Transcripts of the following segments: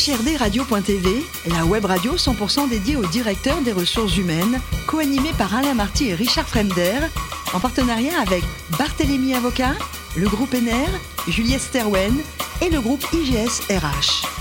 HRDRadio.tv, la web radio 100% dédiée aux directeurs des ressources humaines, co-animée par Alain Marty et Richard Fremder, en partenariat avec Barthélémy Avocat, le groupe NR, Juliette Sterwen et le groupe IGS RH.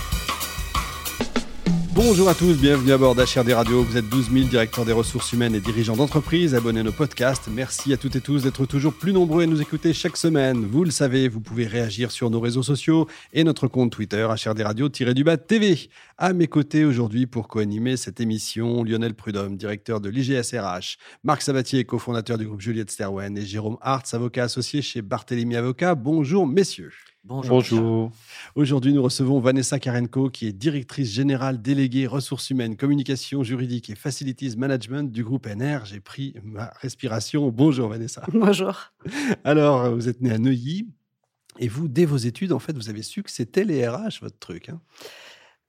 Bonjour à tous, bienvenue à bord d'HRD Radio. Vous êtes 12 000 directeurs des ressources humaines et dirigeants d'entreprise. Abonnez nos podcasts. Merci à toutes et tous d'être toujours plus nombreux à nous écouter chaque semaine. Vous le savez, vous pouvez réagir sur nos réseaux sociaux et notre compte Twitter HRD Radio-du-bas TV. À mes côtés aujourd'hui pour co-animer cette émission, Lionel Prudhomme, directeur de l'IGSRH, Marc Sabatier, cofondateur du groupe Juliette Sterwen et Jérôme Hartz, avocat associé chez Barthélémy Avocat. Bonjour messieurs. Bonjour. Aujourd'hui, nous recevons Vanessa Karenko, qui est directrice générale déléguée ressources humaines, communication juridique et facilities management du groupe NR. J'ai pris ma respiration. Bonjour Vanessa. Bonjour. Alors, vous êtes née à Neuilly et vous, dès vos études, en fait, vous avez su que c'était les RH, votre truc. Hein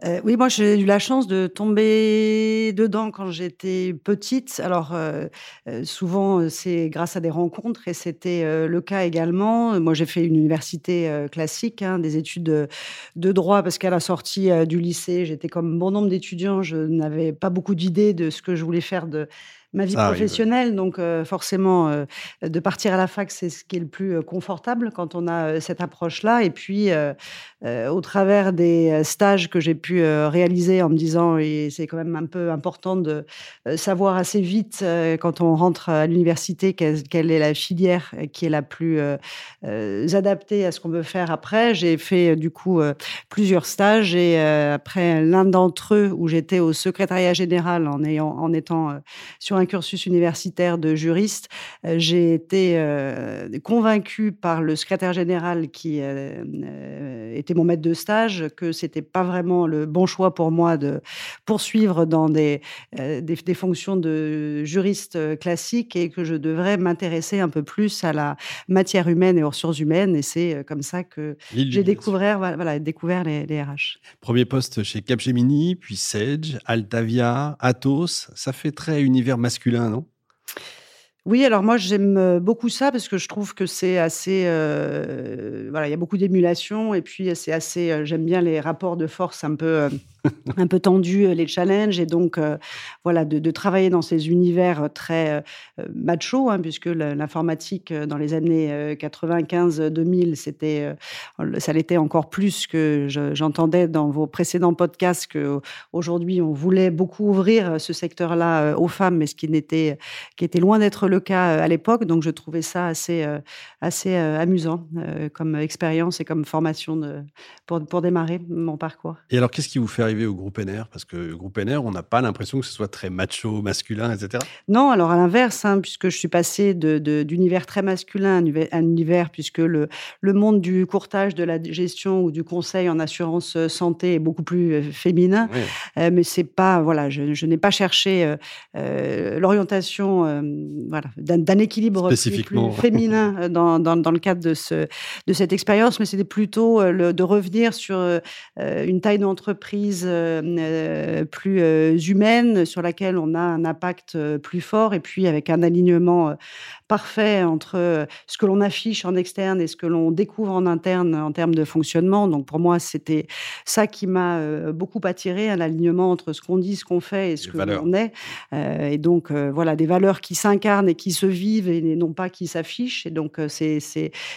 euh, oui, moi j'ai eu la chance de tomber dedans quand j'étais petite. Alors euh, euh, souvent c'est grâce à des rencontres et c'était le cas également. Moi j'ai fait une université classique, hein, des études de, droit parce qu'à la sortie du lycée j'étais comme bon nombre d'étudiants, je n'avais pas beaucoup d'idées de ce que je voulais faire de ma vie professionnelle. Donc, forcément, de partir à la fac, c'est ce qui est le plus confortable quand on a cette approche-là. Et puis, au travers des stages que j'ai pu réaliser en me disant, et c'est quand même un peu important de savoir assez vite quand on rentre à l'université quelle, est la filière qui est la plus adaptée à ce qu'on veut faire après. J'ai fait du coup plusieurs stages et après l'un d'entre eux où j'étais au secrétariat général en ayant en étant sur un cursus universitaire de juriste, euh, j'ai été euh, convaincue par le secrétaire général qui euh, était mon maître de stage que c'était pas vraiment le bon choix pour moi de poursuivre dans des, des, fonctions de juriste classique et que je devrais m'intéresser un peu plus à la matière humaine et aux ressources humaines. Et c'est comme ça que j'ai découvert, voilà, découvert les, les RH. Premier poste chez Capgemini, puis Sage, Altavia, Atos. Ça fait très univers oui, alors moi j'aime euh, beaucoup ça parce que je trouve que c'est assez, euh, voilà, il y a beaucoup d'émulation et puis c'est assez, euh, j'aime bien les rapports de force un peu un peu tendu euh, les challenges et donc euh, voilà de, travailler dans ces univers euh, très macho hein, puisque l'informatique dans les années 95-2000 c'était ça l'était encore plus que j'entendais dans vos précédents podcasts que aujourd'hui on voulait beaucoup ouvrir ce secteur-là aux femmes mais ce qui n'était qui était loin d'être le cas à l'époque donc je trouvais ça assez assez amusant comme expérience et comme formation pour, pour démarrer mon parcours. Et alors qu'est-ce qui vous fait au groupe NR Parce que le groupe NR, on n'a pas l'impression que ce soit très macho, masculin, etc. Non, alors à l'inverse, hein, puisque je suis passé d'univers très masculin à un univers, puisque le, le monde du courtage, de la gestion ou du conseil en assurance euh, santé est beaucoup plus euh, féminin. Euh, mais c'est pas, voilà, je, n'ai pas cherché l'orientation voilà, d'un équilibre plus, féminin dans, dans, dans, le cadre de, ce, de cette expérience, mais c'était plutôt le, de revenir sur une taille d'entreprise euh, euh, plus euh, humaine sur laquelle on a un impact plus fort et puis avec un alignement parfait entre ce que l'on affiche en externe et ce que l'on découvre en interne en termes de fonctionnement. Donc pour moi, c'était ça qui m'a beaucoup attiré, un alignement entre ce qu'on dit, ce qu'on fait et ce que l'on est. et donc voilà, des valeurs qui s'incarnent et qui se vivent et non pas qui s'affichent. Et donc c'est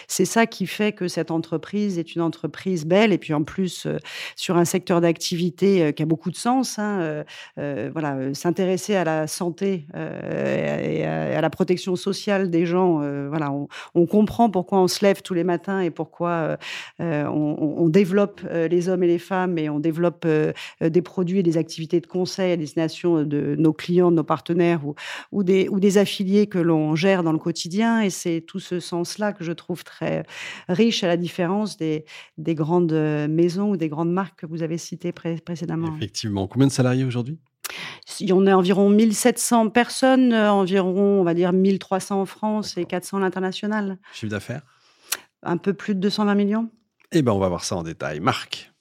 ça qui fait que cette entreprise est une entreprise belle et puis en plus sur un secteur d'activité qui a beaucoup de sens. Hein, voilà, s'intéresser à la santé et à, la protection sociale des gens. voilà, on, comprend pourquoi on se lève tous les matins et pourquoi on, développe les hommes et les femmes et on développe des produits et des activités de conseil à destination de nos clients, de nos partenaires ou, des, affiliés que l'on gère dans le quotidien. Et c'est tout ce sens-là que je trouve très riche à la différence des, des grandes maisons ou des grandes marques que vous avez citées pré précédemment. Effectivement. Combien de salariés aujourd'hui? On est environ 1700 personnes, euh, environ, on va dire, 1300 en France et 400 à l'international. Chiffre d'affaires? Un peu plus de 220 millions. Eh bien, on va voir ça en détail. Marc?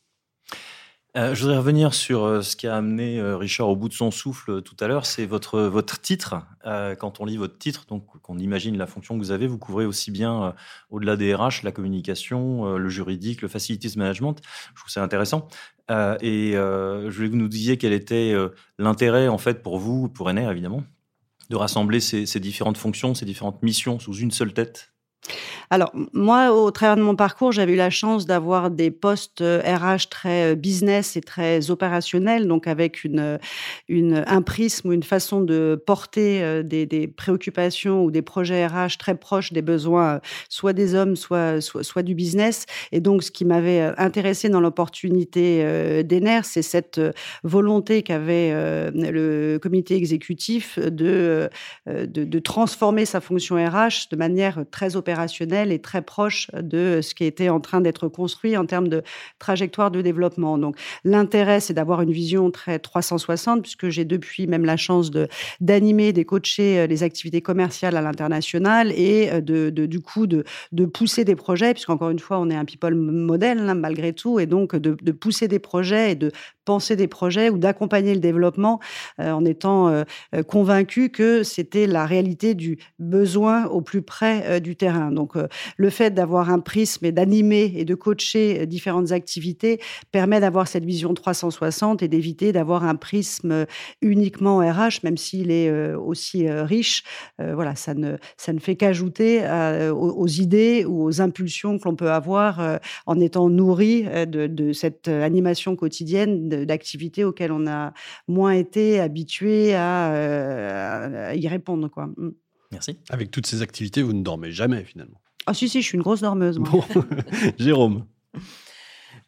Euh, je voudrais revenir sur euh, ce qui a amené euh, Richard au bout de son souffle tout à l'heure. C'est votre, votre titre. quand on lit votre titre, donc qu'on imagine la fonction que vous avez, vous couvrez aussi bien au-delà des RH, la communication, le juridique, le facilities management. Je trouve ça intéressant. et je voulais que vous nous disiez quel était l'intérêt en fait pour vous, pour NR évidemment, de rassembler ces, ces différentes fonctions, ces différentes missions sous une seule tête. Alors, moi, au travers de mon parcours, j'avais eu la chance d'avoir des postes RH euh, très euh, business et très opérationnels, donc avec une, une, un prisme ou une façon de porter euh, des, préoccupations ou des projets RH très proches des besoins, soit des hommes, soit, soit, du business. Et donc, ce qui m'avait intéressé dans l'opportunité d'ENER, c'est cette volonté qu'avait le comité exécutif de, de transformer sa fonction RH de manière très opérationnelle est très proche de ce qui était en train d'être construit en termes de trajectoire de développement. Donc l'intérêt, c'est d'avoir une vision très 360, puisque j'ai depuis même la chance de d'animer, de coacher euh, les activités commerciales à l'international et euh, de, du coup de, de pousser des projets, puisqu'encore une fois, on est un people modèle hein, malgré tout, et donc de, de pousser des projets et de penser des projets ou d'accompagner le développement euh, en étant euh, euh, convaincu que c'était la réalité du besoin au plus près du terrain. Donc le fait d'avoir un prisme et d'animer et de coacher différentes activités permet d'avoir cette vision 360 et d'éviter d'avoir un prisme uniquement RH, même s'il est aussi riche. voilà, ça ne, ça ne fait qu'ajouter aux, idées ou aux impulsions que l'on peut avoir en étant nourri de, de cette animation quotidienne d'activités auxquelles on a moins été habitué à, y répondre. Quoi. Mm. Merci. Avec toutes ces activités, vous ne dormez jamais finalement. Ah si, si, je suis une grosse dormeuse. Jérôme.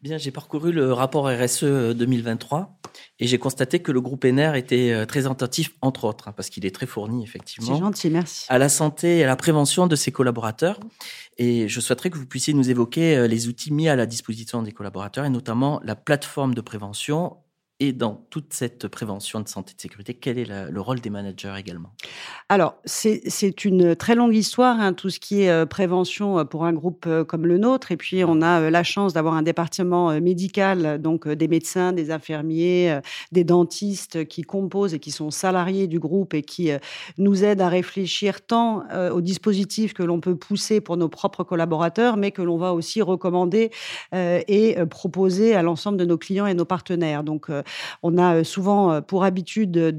Bien, j'ai parcouru le rapport RSE 2023 et j'ai constaté que le groupe NR était euh, très attentif, entre autres, hein, parce qu'il est très fourni, effectivement. C'est gentil, merci. À la santé et à la prévention de ses collaborateurs. Et je souhaiterais que vous puissiez nous évoquer euh, les outils mis à la disposition des collaborateurs et notamment la plateforme de prévention et dans toute cette prévention de santé et de sécurité, quel est le rôle des managers également? Alors, c'est une très longue histoire, hein, tout ce qui est euh, prévention euh, pour un groupe euh, comme le nôtre. Et puis, on a la chance d'avoir un département médical, donc des médecins, des infirmiers, des dentistes qui composent et qui sont salariés du groupe et qui nous aident à réfléchir tant aux dispositifs que l'on peut pousser pour nos propres collaborateurs, mais que l'on va aussi recommander et proposer à l'ensemble de nos clients et nos partenaires. Donc, on a euh, souvent euh, pour habitude de,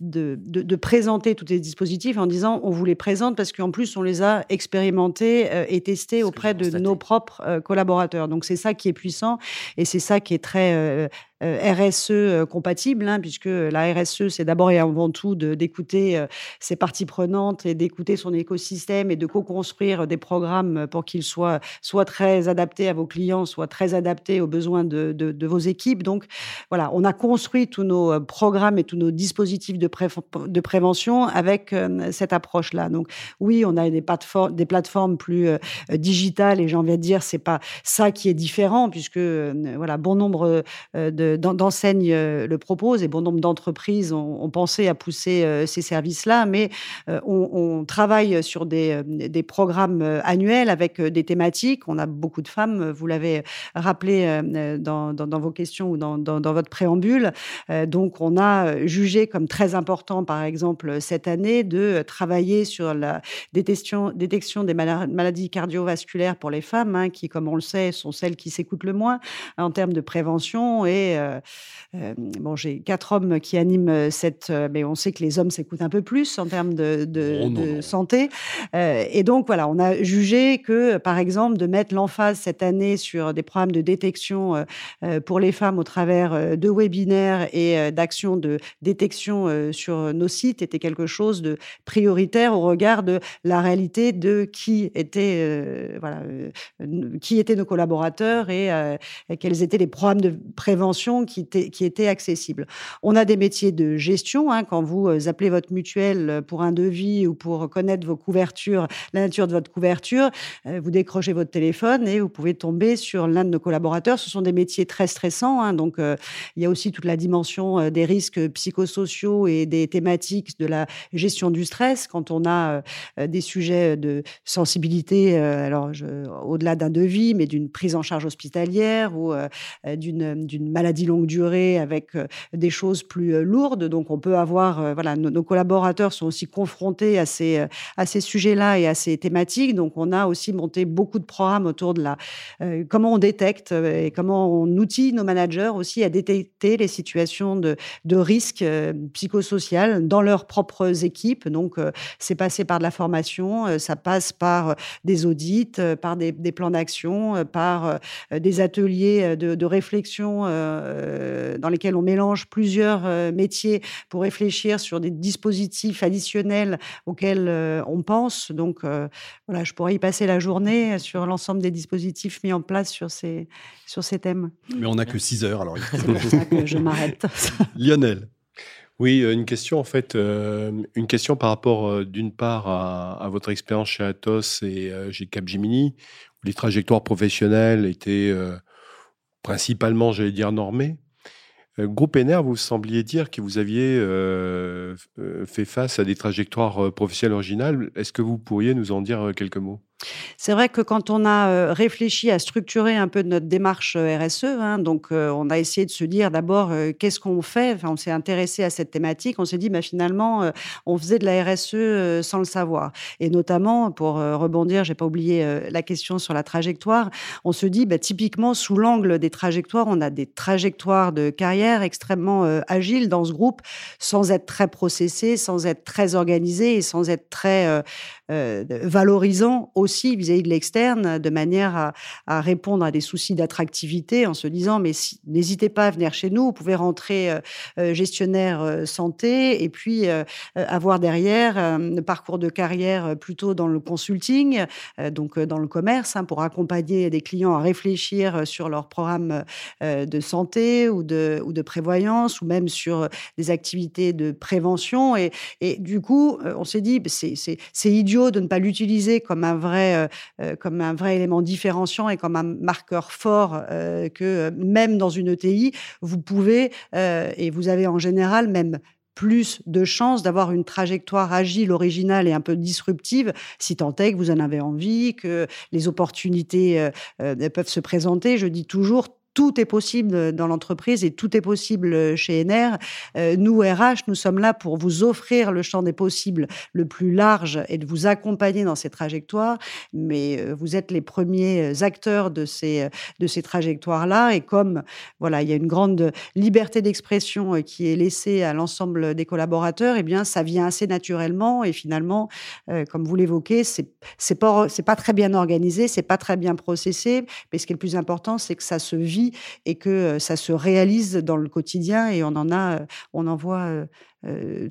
de, présenter tous les dispositifs en disant on vous les présente parce qu'en plus on les a expérimentés euh, et testés auprès de nos propres collaborateurs. Donc c'est ça qui est puissant et c'est ça qui est très RSE euh, compatible, hein, puisque la RSE, c'est d'abord et avant tout d'écouter euh, ses parties prenantes et d'écouter son écosystème et de co-construire des programmes pour qu'ils soient soit très adaptés à vos clients, soit très adaptés aux besoins de, vos équipes. Donc voilà, on a construit tous nos programmes et tous nos dispositifs de, de prévention avec cette approche-là. Donc oui, on a des plateformes, des plateformes plus digitales et j'ai envie de dire, c'est pas ça qui est différent, puisque voilà, bon nombre de d'enseignes euh, le proposent et bon nombre d'entreprises ont, pensé à pousser euh, ces services-là, mais euh, on, travaille sur des, programmes annuels avec des thématiques. On a beaucoup de femmes, vous l'avez rappelé dans, vos questions ou dans, votre préambule. Donc, on a jugé comme très important, par exemple, cette année, de travailler sur la détection, détection des maladies cardiovasculaires pour les femmes, hein, qui, comme on le sait, sont celles qui s'écoutent le moins en termes de prévention et bon, j'ai quatre hommes qui animent euh, cette, mais on sait que les hommes s'écoutent un peu plus en termes de, de, oh santé. et donc voilà, on a jugé que, par exemple, de mettre l'emphase cette année sur des programmes de détection pour les femmes au travers de webinaires et d'actions de détection sur nos sites était quelque chose de prioritaire au regard de la réalité de qui était voilà qui étaient nos collaborateurs et, et, quels étaient les programmes de prévention qui étaient, qui accessibles. On a des métiers de gestion. Hein, quand vous euh, appelez votre mutuelle pour un devis ou pour connaître vos couvertures, la nature de votre couverture, euh, vous décrochez votre téléphone et vous pouvez tomber sur l'un de nos collaborateurs. Ce sont des métiers très stressants. Hein, donc, euh, il y a aussi toute la dimension des risques psychosociaux et des thématiques de la gestion du stress. Quand on a des sujets de sensibilité, alors au-delà d'un devis, mais d'une prise en charge hospitalière ou d'une maladie maladie longue durée avec des choses plus lourdes. Donc, on peut avoir, voilà, nos, collaborateurs sont aussi confrontés à ces, à ces sujets-là et à ces thématiques. Donc, on a aussi monté beaucoup de programmes autour de la comment on détecte et comment on outille nos managers aussi à détecter les situations de, de risque psychosocial dans leurs propres équipes. Donc, c'est passé par de la formation, ça passe par des audits, par des, plans d'action, par des ateliers de, réflexion dans lesquels on mélange plusieurs métiers pour réfléchir sur des dispositifs additionnels auxquels on pense. Donc, voilà, je pourrais y passer la journée sur l'ensemble des dispositifs mis en place sur ces, sur ces thèmes. Mais on n'a que 6 heures, alors. C'est pour ça que je m'arrête. Lionel. Oui, euh, une question en fait, euh, une question par rapport euh, d'une part à, votre expérience chez Atos et chez Capgemini, où les trajectoires professionnelles étaient principalement, j'allais dire, normées. Groupe NR, vous sembliez dire que vous aviez fait face à des trajectoires professionnelles originales. Est-ce que vous pourriez nous en dire quelques mots? C'est vrai que quand on a euh, réfléchi à structurer un peu notre démarche euh, RSE, hein, donc euh, on a essayé de se dire d'abord qu'est-ce qu'on fait? Enfin, on s'est intéressé à cette thématique. On s'est dit, bah, finalement, on faisait de la RSE sans le savoir. Et notamment, pour rebondir, j'ai pas oublié la question sur la trajectoire. On se dit, bah, typiquement, sous l'angle des trajectoires, on a des trajectoires de carrière extrêmement agiles dans ce groupe, sans être très processées, sans être très organisées et sans être très valorisant aussi vis-à-vis de l'externe, de manière à, répondre à des soucis d'attractivité en se disant mais n'hésitez pas à venir chez nous, vous pouvez rentrer euh, euh, gestionnaire euh, santé et puis avoir derrière un parcours de carrière plutôt dans le consulting, donc dans le commerce, hein, pour accompagner des clients à réfléchir sur leur programme de santé ou de, ou de prévoyance ou même sur des activités de prévention. Et, et du coup, on s'est dit, c'est idiot de ne pas l'utiliser comme un vrai euh, euh, comme un vrai élément différenciant et comme un marqueur fort euh, que même dans une ETI, vous pouvez, et vous avez en général même plus de chances d'avoir une trajectoire agile, originale et un peu disruptive, si tant est que vous en avez envie, que les opportunités peuvent se présenter. Je dis toujours, tout est possible dans l'entreprise et tout est possible chez NR. Euh, nous, RH, nous sommes là pour vous offrir le champ des possibles le plus large et de vous accompagner dans ces trajectoires. Mais euh, vous êtes les premiers acteurs de ces, de ces trajectoires-là. Et comme voilà, il y a une grande liberté d'expression euh, qui est laissée à l'ensemble des collaborateurs, eh bien, ça vient assez naturellement. Et finalement, comme vous l'évoquez, c'est c'est pas c'est pas très bien organisé, c'est pas très bien processé. Mais ce qui est le plus important, c'est que ça se vit et que ça se réalise dans le quotidien et on en a, on en voit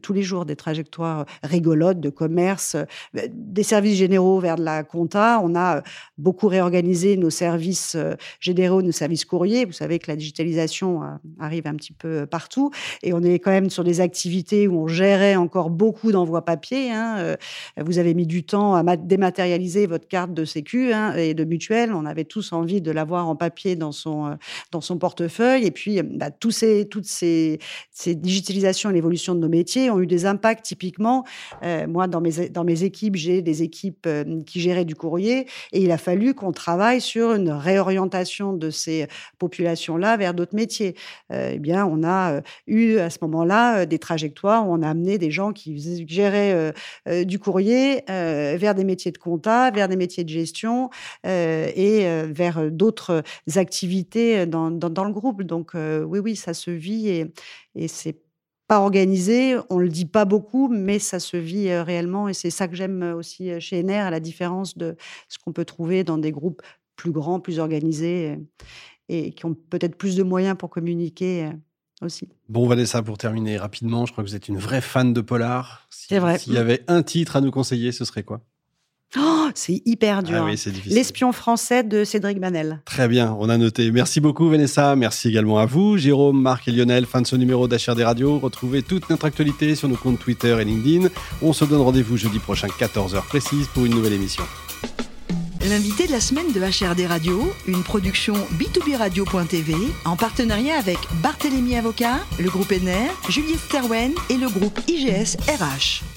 tous les jours des trajectoires rigolotes de commerce, euh, des services généraux vers de la compta. On a beaucoup réorganisé nos services généraux, nos services courriers. Vous savez que la digitalisation arrive un petit peu partout et on est quand même sur des activités où on gérait encore beaucoup d'envois papier. Hein. Vous avez mis du temps à dématérialiser votre carte de sécu hein, et de mutuelle. On avait tous envie de l'avoir en papier dans son, dans son portefeuille. Et puis, bah, tous ces, toutes ces, digitalisations et l'évolution de nos métiers ont eu des impacts typiquement. Euh, moi, dans mes, dans mes équipes, j'ai des équipes euh, qui géraient du courrier et il a fallu qu'on travaille sur une réorientation de ces populations-là vers d'autres métiers. Euh, eh bien, on a eu à ce moment-là des trajectoires où on a amené des gens qui géraient du courrier vers des métiers de compta, vers des métiers de gestion et vers d'autres activités dans, dans, le groupe. Donc oui, oui, ça se vit et, et c'est pas organisé, on le dit pas beaucoup, mais ça se vit réellement et c'est ça que j'aime aussi chez NR, à la différence de ce qu'on peut trouver dans des groupes plus grands, plus organisés et qui ont peut-être plus de moyens pour communiquer aussi. Bon, Vanessa, pour terminer rapidement, je crois que vous êtes une vraie fan de polar. c'est vrai. S'il y avait un titre à nous conseiller, ce serait quoi? Oh, c'est hyper dur. Ah L'espion français de Cédric Manel. Très bien, on a noté. Merci beaucoup Vanessa, merci également à vous, Jérôme, Marc et Lionel, fin de ce numéro d'HRD Radio. Retrouvez toute notre actualité sur nos comptes Twitter et LinkedIn. On se donne rendez-vous jeudi prochain 14h précise pour une nouvelle émission. L'invité de la semaine de HRD Radio, une production b2b radio.tv en partenariat avec Barthélémy Avocat, le groupe NR, Juliette Sterwen et le groupe IGS RH.